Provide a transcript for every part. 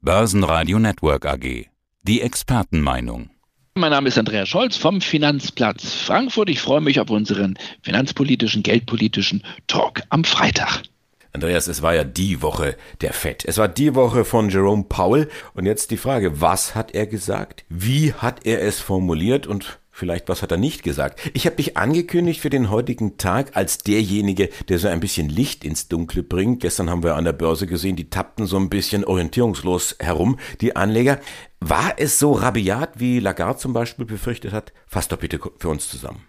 Börsenradio Network AG. Die Expertenmeinung. Mein Name ist Andreas Scholz vom Finanzplatz Frankfurt. Ich freue mich auf unseren finanzpolitischen, geldpolitischen Talk am Freitag. Andreas, es war ja die Woche der FED. Es war die Woche von Jerome Powell. Und jetzt die Frage, was hat er gesagt? Wie hat er es formuliert? Und Vielleicht was hat er nicht gesagt. Ich habe dich angekündigt für den heutigen Tag als derjenige, der so ein bisschen Licht ins Dunkle bringt. Gestern haben wir an der Börse gesehen, die tappten so ein bisschen orientierungslos herum, die Anleger. War es so rabiat, wie Lagarde zum Beispiel befürchtet hat? Fass doch bitte für uns zusammen.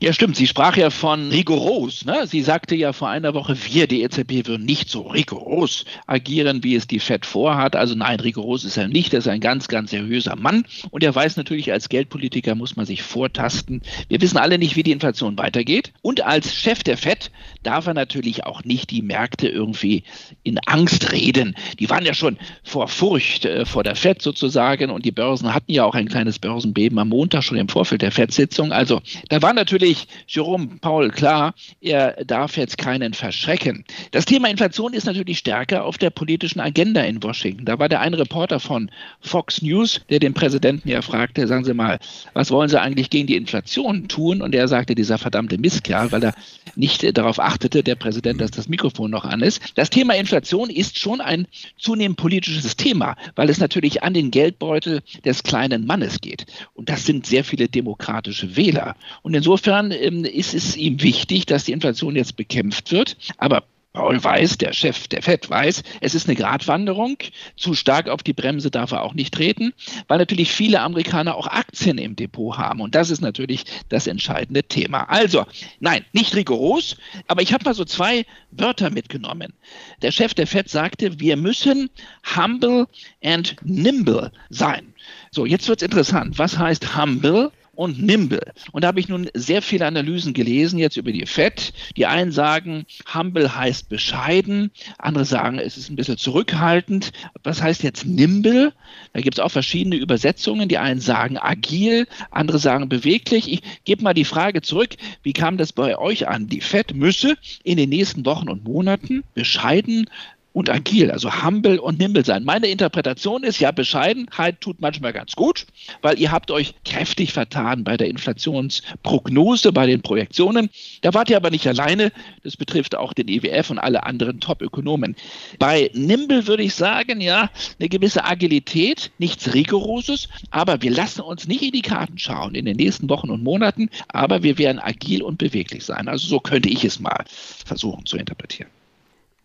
Ja, stimmt. Sie sprach ja von rigoros. Ne? Sie sagte ja vor einer Woche, wir, die EZB, würden nicht so rigoros agieren, wie es die FED vorhat. Also nein, rigoros ist er nicht. Er ist ein ganz, ganz seriöser Mann. Und er weiß natürlich, als Geldpolitiker muss man sich vortasten. Wir wissen alle nicht, wie die Inflation weitergeht. Und als Chef der FED darf er natürlich auch nicht die Märkte irgendwie in Angst reden. Die waren ja schon vor Furcht äh, vor der FED sozusagen. Und die Börsen hatten ja auch ein kleines Börsenbeben am Montag schon im Vorfeld der FED-Sitzung. Also da war natürlich natürlich Jerome Paul klar, er darf jetzt keinen verschrecken. Das Thema Inflation ist natürlich stärker auf der politischen Agenda in Washington. Da war der eine Reporter von Fox News, der den Präsidenten ja fragte, sagen Sie mal, was wollen Sie eigentlich gegen die Inflation tun? Und er sagte, dieser verdammte Mistkerl, weil er nicht darauf achtete, der Präsident, dass das Mikrofon noch an ist. Das Thema Inflation ist schon ein zunehmend politisches Thema, weil es natürlich an den Geldbeutel des kleinen Mannes geht. Und das sind sehr viele demokratische Wähler. Und insofern Insofern ähm, ist es ihm wichtig, dass die Inflation jetzt bekämpft wird. Aber Paul weiß, der Chef der FED weiß, es ist eine Gratwanderung. Zu stark auf die Bremse darf er auch nicht treten, weil natürlich viele Amerikaner auch Aktien im Depot haben. Und das ist natürlich das entscheidende Thema. Also, nein, nicht rigoros, aber ich habe mal so zwei Wörter mitgenommen. Der Chef der FED sagte, wir müssen humble and nimble sein. So, jetzt wird es interessant. Was heißt humble? Und Nimble. Und da habe ich nun sehr viele Analysen gelesen jetzt über die FED. Die einen sagen, Humble heißt bescheiden, andere sagen, es ist ein bisschen zurückhaltend. Was heißt jetzt Nimble? Da gibt es auch verschiedene Übersetzungen. Die einen sagen agil, andere sagen beweglich. Ich gebe mal die Frage zurück, wie kam das bei euch an? Die FED müsse in den nächsten Wochen und Monaten bescheiden und agil, also humble und nimble sein. Meine Interpretation ist, ja, Bescheidenheit tut manchmal ganz gut, weil ihr habt euch kräftig vertan bei der Inflationsprognose, bei den Projektionen. Da wart ihr aber nicht alleine. Das betrifft auch den IWF e und alle anderen Top-Ökonomen. Bei nimble würde ich sagen, ja, eine gewisse Agilität, nichts Rigoroses, aber wir lassen uns nicht in die Karten schauen in den nächsten Wochen und Monaten, aber wir werden agil und beweglich sein. Also so könnte ich es mal versuchen zu interpretieren.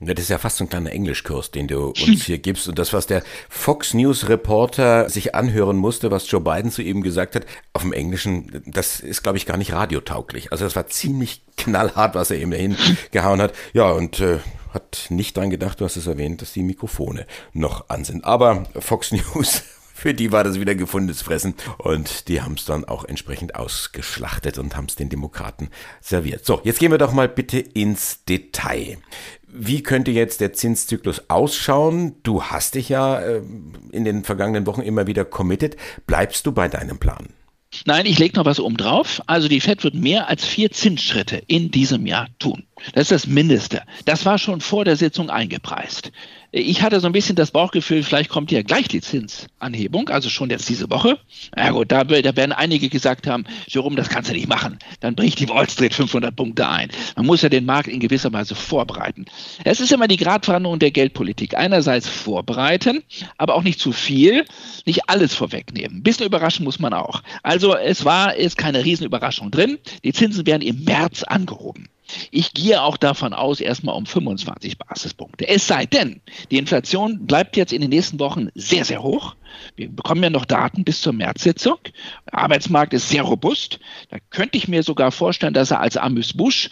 Das ist ja fast so ein kleiner Englischkurs, den du uns hier gibst. Und das, was der Fox News Reporter sich anhören musste, was Joe Biden zu ihm gesagt hat, auf dem Englischen, das ist, glaube ich, gar nicht radiotauglich. Also das war ziemlich knallhart, was er eben dahin gehauen hat. Ja, und äh, hat nicht dran gedacht, du hast es erwähnt, dass die Mikrofone noch an sind. Aber Fox News für die war das wieder gefundenes Fressen und die haben es dann auch entsprechend ausgeschlachtet und haben es den Demokraten serviert. So, jetzt gehen wir doch mal bitte ins Detail. Wie könnte jetzt der Zinszyklus ausschauen? Du hast dich ja äh, in den vergangenen Wochen immer wieder committed. Bleibst du bei deinem Plan? Nein, ich lege noch was oben drauf. Also die Fed wird mehr als vier Zinsschritte in diesem Jahr tun. Das ist das Mindeste. Das war schon vor der Sitzung eingepreist. Ich hatte so ein bisschen das Bauchgefühl, vielleicht kommt ja gleich die Zinsanhebung, also schon jetzt diese Woche. Na gut, da, da werden einige gesagt haben, Jerome, das kannst du nicht machen. Dann bricht die Wall Street 500 Punkte ein. Man muss ja den Markt in gewisser Weise vorbereiten. Es ist immer die Gratwanderung der Geldpolitik. Einerseits vorbereiten, aber auch nicht zu viel, nicht alles vorwegnehmen. Ein bisschen überraschen muss man auch. Also es war jetzt keine Riesenüberraschung drin. Die Zinsen werden im März angehoben. Ich gehe auch davon aus, erstmal um 25 Basispunkte. Es sei denn, die Inflation bleibt jetzt in den nächsten Wochen sehr, sehr hoch. Wir bekommen ja noch Daten bis zur Märzsitzung. Der Arbeitsmarkt ist sehr robust. Da könnte ich mir sogar vorstellen, dass er als Amüs-Busch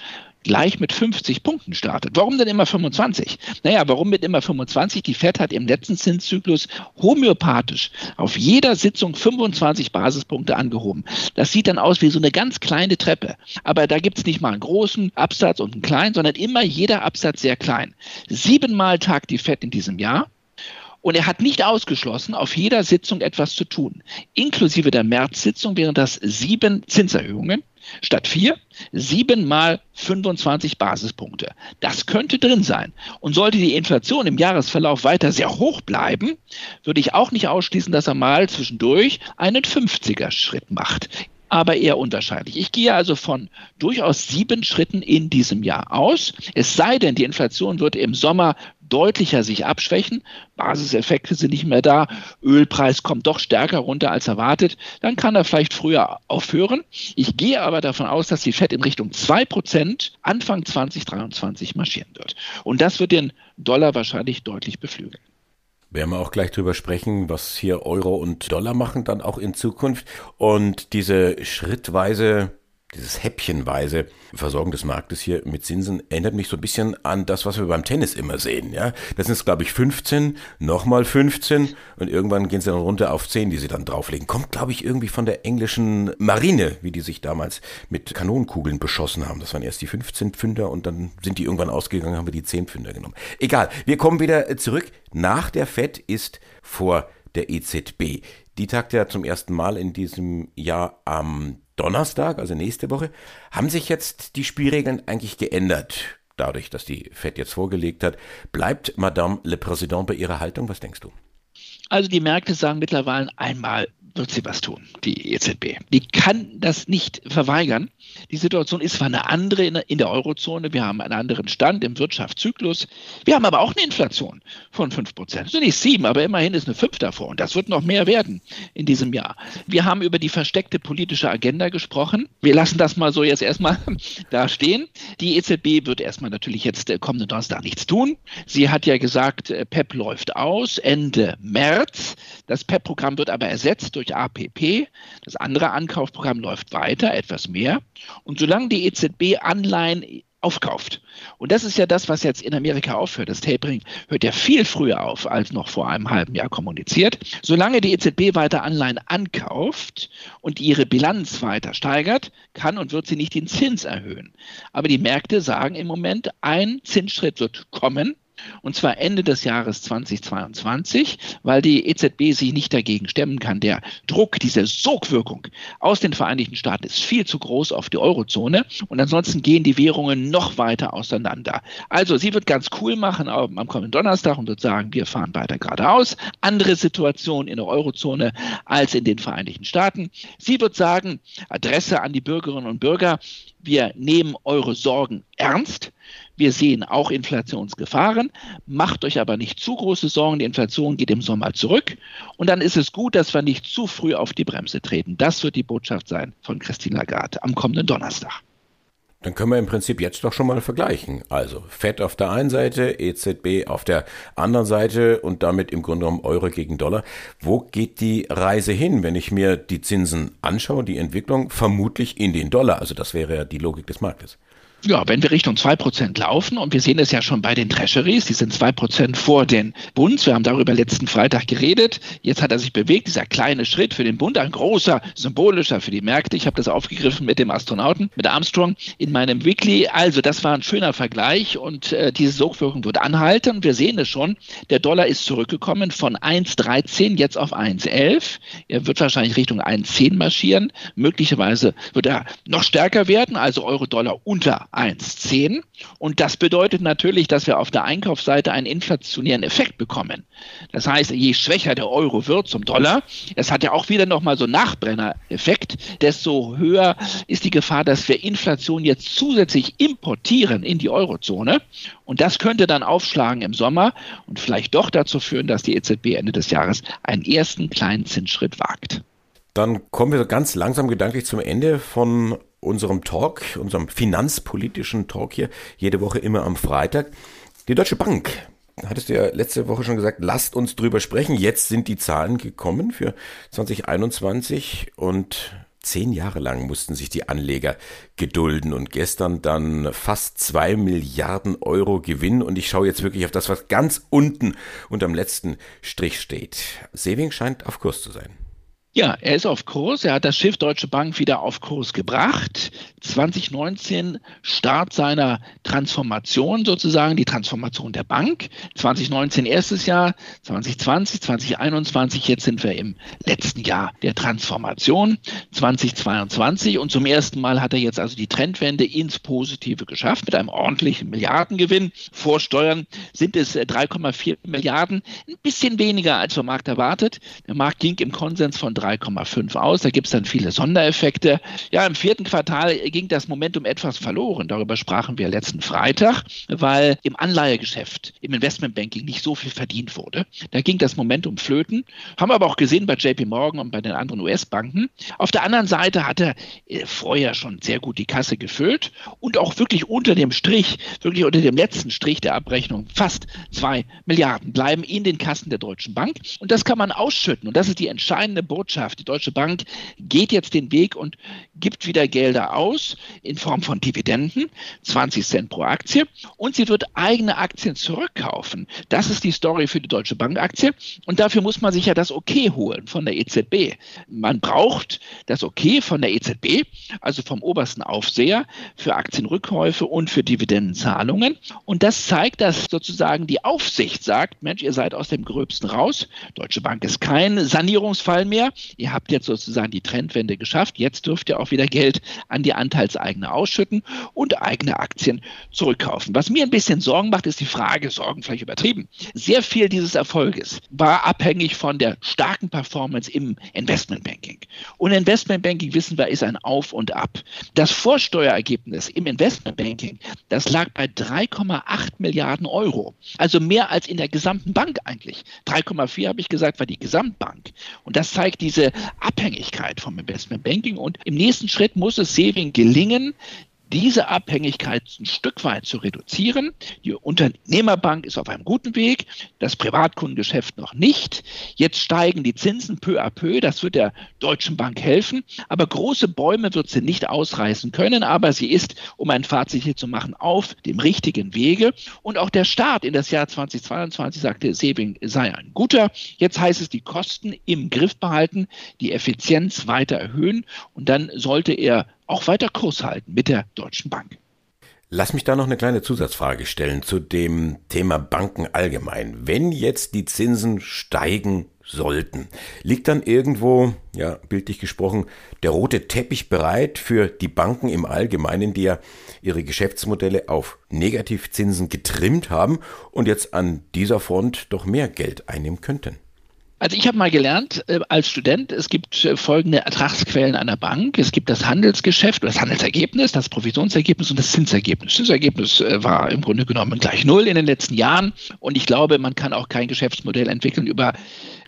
gleich mit 50 Punkten startet. Warum denn immer 25? Naja, warum mit immer 25? Die FED hat im letzten Zinszyklus homöopathisch auf jeder Sitzung 25 Basispunkte angehoben. Das sieht dann aus wie so eine ganz kleine Treppe. Aber da gibt es nicht mal einen großen Absatz und einen kleinen, sondern immer jeder Absatz sehr klein. Siebenmal tagt die FED in diesem Jahr. Und er hat nicht ausgeschlossen, auf jeder Sitzung etwas zu tun. Inklusive der März-Sitzung wären das sieben Zinserhöhungen. Statt vier, sieben mal 25 Basispunkte. Das könnte drin sein. Und sollte die Inflation im Jahresverlauf weiter sehr hoch bleiben, würde ich auch nicht ausschließen, dass er mal zwischendurch einen 50er-Schritt macht aber eher unwahrscheinlich. Ich gehe also von durchaus sieben Schritten in diesem Jahr aus. Es sei denn, die Inflation wird im Sommer deutlicher sich abschwächen, Basiseffekte sind nicht mehr da, Ölpreis kommt doch stärker runter als erwartet, dann kann er vielleicht früher aufhören. Ich gehe aber davon aus, dass die FED in Richtung 2% Anfang 2023 marschieren wird. Und das wird den Dollar wahrscheinlich deutlich beflügeln. Werden wir auch gleich drüber sprechen, was hier Euro und Dollar machen dann auch in Zukunft. Und diese schrittweise dieses häppchenweise Versorgen des Marktes hier mit Zinsen erinnert mich so ein bisschen an das, was wir beim Tennis immer sehen. Ja, das sind glaube ich 15, nochmal 15 und irgendwann gehen sie dann runter auf 10, die sie dann drauflegen. Kommt glaube ich irgendwie von der englischen Marine, wie die sich damals mit Kanonenkugeln beschossen haben. Das waren erst die 15 Pfünder und dann sind die irgendwann ausgegangen, haben wir die 10 Pfünder genommen. Egal, wir kommen wieder zurück. Nach der FED ist vor der EZB. Die tagt ja zum ersten Mal in diesem Jahr am Donnerstag, also nächste Woche, haben sich jetzt die Spielregeln eigentlich geändert. Dadurch, dass die FED jetzt vorgelegt hat, bleibt Madame le Président bei ihrer Haltung? Was denkst du? Also die Märkte sagen mittlerweile einmal, wird sie was tun, die EZB. Die kann das nicht verweigern. Die Situation ist zwar eine andere in der Eurozone. Wir haben einen anderen Stand im Wirtschaftszyklus. Wir haben aber auch eine Inflation von 5 Prozent. Also nicht sieben, aber immerhin ist eine 5 davor. Und das wird noch mehr werden in diesem Jahr. Wir haben über die versteckte politische Agenda gesprochen. Wir lassen das mal so jetzt erstmal da stehen. Die EZB wird erstmal natürlich jetzt äh, kommenden Donnerstag nichts tun. Sie hat ja gesagt, äh, PEP läuft aus Ende März. Das PEP-Programm wird aber ersetzt durch durch APP. Das andere Ankaufprogramm läuft weiter, etwas mehr. Und solange die EZB Anleihen aufkauft. Und das ist ja das, was jetzt in Amerika aufhört. Das Tapering hört ja viel früher auf, als noch vor einem halben Jahr kommuniziert. Solange die EZB weiter Anleihen ankauft und ihre Bilanz weiter steigert, kann und wird sie nicht den Zins erhöhen. Aber die Märkte sagen im Moment, ein Zinsschritt wird kommen und zwar Ende des Jahres 2022, weil die EZB sich nicht dagegen stemmen kann. Der Druck, diese Sogwirkung aus den Vereinigten Staaten ist viel zu groß auf die Eurozone und ansonsten gehen die Währungen noch weiter auseinander. Also sie wird ganz cool machen am kommenden Donnerstag und wird sagen, wir fahren weiter geradeaus. Andere Situation in der Eurozone als in den Vereinigten Staaten. Sie wird sagen, Adresse an die Bürgerinnen und Bürger, wir nehmen eure Sorgen ernst. Wir sehen auch Inflationsgefahren. Macht euch aber nicht zu große Sorgen. Die Inflation geht im Sommer zurück. Und dann ist es gut, dass wir nicht zu früh auf die Bremse treten. Das wird die Botschaft sein von Christine Lagarde am kommenden Donnerstag. Dann können wir im Prinzip jetzt doch schon mal vergleichen. Also FED auf der einen Seite, EZB auf der anderen Seite und damit im Grunde genommen Euro gegen Dollar. Wo geht die Reise hin, wenn ich mir die Zinsen anschaue, die Entwicklung? Vermutlich in den Dollar. Also das wäre ja die Logik des Marktes. Ja, wenn wir Richtung 2% laufen und wir sehen es ja schon bei den Treasuries, die sind 2% vor den Bunds. Wir haben darüber letzten Freitag geredet. Jetzt hat er sich bewegt, dieser kleine Schritt für den Bund, ein großer, symbolischer für die Märkte. Ich habe das aufgegriffen mit dem Astronauten, mit Armstrong in meinem Weekly. Also das war ein schöner Vergleich und äh, diese Sogwirkung wird anhalten. Wir sehen es schon, der Dollar ist zurückgekommen von 1,13 jetzt auf 1,11. Er wird wahrscheinlich Richtung 1,10 marschieren. Möglicherweise wird er noch stärker werden, also Euro-Dollar unter 1,10. Und das bedeutet natürlich, dass wir auf der Einkaufsseite einen inflationären Effekt bekommen. Das heißt, je schwächer der Euro wird zum Dollar, es hat ja auch wieder nochmal so einen Nachbrenner-Effekt, desto höher ist die Gefahr, dass wir Inflation jetzt zusätzlich importieren in die Eurozone. Und das könnte dann aufschlagen im Sommer und vielleicht doch dazu führen, dass die EZB Ende des Jahres einen ersten kleinen Zinsschritt wagt. Dann kommen wir ganz langsam gedanklich zum Ende von unserem Talk, unserem finanzpolitischen Talk hier, jede Woche immer am Freitag. Die Deutsche Bank, hattest du ja letzte Woche schon gesagt, lasst uns drüber sprechen. Jetzt sind die Zahlen gekommen für 2021 und zehn Jahre lang mussten sich die Anleger gedulden und gestern dann fast zwei Milliarden Euro Gewinn und ich schaue jetzt wirklich auf das, was ganz unten unterm letzten Strich steht. Saving scheint auf Kurs zu sein. Ja, er ist auf Kurs. Er hat das Schiff Deutsche Bank wieder auf Kurs gebracht. 2019 Start seiner Transformation sozusagen, die Transformation der Bank. 2019 erstes Jahr, 2020, 2021, jetzt sind wir im letzten Jahr der Transformation, 2022 und zum ersten Mal hat er jetzt also die Trendwende ins Positive geschafft mit einem ordentlichen Milliardengewinn. Vor Steuern sind es 3,4 äh, Milliarden, ein bisschen weniger als vom Markt erwartet. Der Markt ging im Konsens von 3 3,5 aus. Da gibt es dann viele Sondereffekte. Ja, im vierten Quartal ging das Momentum etwas verloren. Darüber sprachen wir letzten Freitag, weil im Anleihegeschäft, im Investmentbanking nicht so viel verdient wurde. Da ging das Momentum flöten. Haben wir aber auch gesehen bei JP Morgan und bei den anderen US-Banken. Auf der anderen Seite hatte äh, vorher schon sehr gut die Kasse gefüllt und auch wirklich unter dem Strich, wirklich unter dem letzten Strich der Abrechnung, fast zwei Milliarden bleiben in den Kassen der Deutschen Bank. Und das kann man ausschütten. Und das ist die entscheidende Botschaft Wirtschaft. Die Deutsche Bank geht jetzt den Weg und gibt wieder Gelder aus in Form von Dividenden, 20 Cent pro Aktie, und sie wird eigene Aktien zurückkaufen. Das ist die Story für die Deutsche Bank Aktie. Und dafür muss man sich ja das Okay holen von der EZB. Man braucht das Okay von der EZB, also vom obersten Aufseher, für Aktienrückkäufe und für Dividendenzahlungen. Und das zeigt, dass sozusagen die Aufsicht sagt, Mensch, ihr seid aus dem Gröbsten raus. Deutsche Bank ist kein Sanierungsfall mehr. Ihr habt jetzt sozusagen die Trendwende geschafft. Jetzt dürft ihr auch wieder Geld an die Anteilseigene ausschütten und eigene Aktien zurückkaufen. Was mir ein bisschen Sorgen macht, ist die Frage, Sorgen vielleicht übertrieben. Sehr viel dieses Erfolges war abhängig von der starken Performance im Investmentbanking. Und Investmentbanking, wissen wir, ist ein Auf und Ab. Das Vorsteuerergebnis im Investmentbanking, das lag bei 3,8 Milliarden Euro. Also mehr als in der gesamten Bank eigentlich. 3,4 habe ich gesagt, war die Gesamtbank. Und das zeigt diese diese Abhängigkeit vom Investmentbanking. Und im nächsten Schritt muss es Saving gelingen, diese Abhängigkeit ein Stück weit zu reduzieren. Die Unternehmerbank ist auf einem guten Weg, das Privatkundengeschäft noch nicht. Jetzt steigen die Zinsen peu à peu, das wird der Deutschen Bank helfen. Aber große Bäume wird sie nicht ausreißen können, aber sie ist, um ein Fazit hier zu machen, auf dem richtigen Wege. Und auch der Start in das Jahr 2022 sagte Sebing sei ein guter. Jetzt heißt es, die Kosten im Griff behalten, die Effizienz weiter erhöhen und dann sollte er auch weiter Kurs halten mit der Deutschen Bank. Lass mich da noch eine kleine Zusatzfrage stellen zu dem Thema Banken allgemein. Wenn jetzt die Zinsen steigen sollten, liegt dann irgendwo, ja, bildlich gesprochen, der rote Teppich bereit für die Banken im Allgemeinen, die ja ihre Geschäftsmodelle auf Negativzinsen getrimmt haben und jetzt an dieser Front doch mehr Geld einnehmen könnten? Also ich habe mal gelernt äh, als Student, es gibt äh, folgende Ertragsquellen einer Bank. Es gibt das Handelsgeschäft, das Handelsergebnis, das Provisionsergebnis und das Zinsergebnis. Das Zinsergebnis äh, war im Grunde genommen gleich null in den letzten Jahren. Und ich glaube, man kann auch kein Geschäftsmodell entwickeln über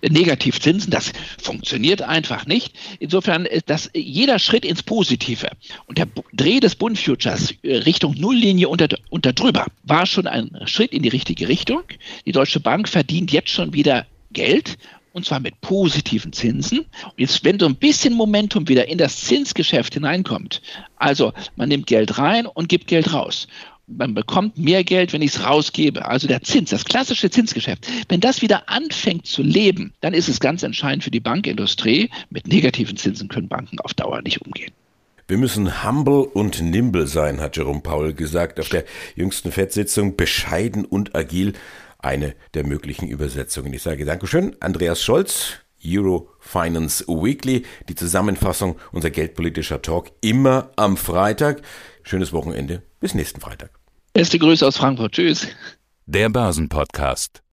Negativzinsen. Das funktioniert einfach nicht. Insofern ist das jeder Schritt ins Positive und der Dreh des Bund Futures Richtung Nulllinie unter, unter drüber war schon ein Schritt in die richtige Richtung. Die Deutsche Bank verdient jetzt schon wieder Geld und zwar mit positiven Zinsen. Und jetzt, wenn so ein bisschen Momentum wieder in das Zinsgeschäft hineinkommt, also man nimmt Geld rein und gibt Geld raus. Man bekommt mehr Geld, wenn ich es rausgebe. Also der Zins, das klassische Zinsgeschäft. Wenn das wieder anfängt zu leben, dann ist es ganz entscheidend für die Bankindustrie. Mit negativen Zinsen können Banken auf Dauer nicht umgehen. Wir müssen humble und nimble sein, hat Jerome Paul gesagt auf der jüngsten FED-Sitzung. Bescheiden und agil eine der möglichen Übersetzungen. Ich sage Dankeschön, Andreas Scholz, Euro Finance Weekly, die Zusammenfassung unser geldpolitischer Talk immer am Freitag. Schönes Wochenende, bis nächsten Freitag. Beste Grüße aus Frankfurt. Tschüss. Der Börsenpodcast.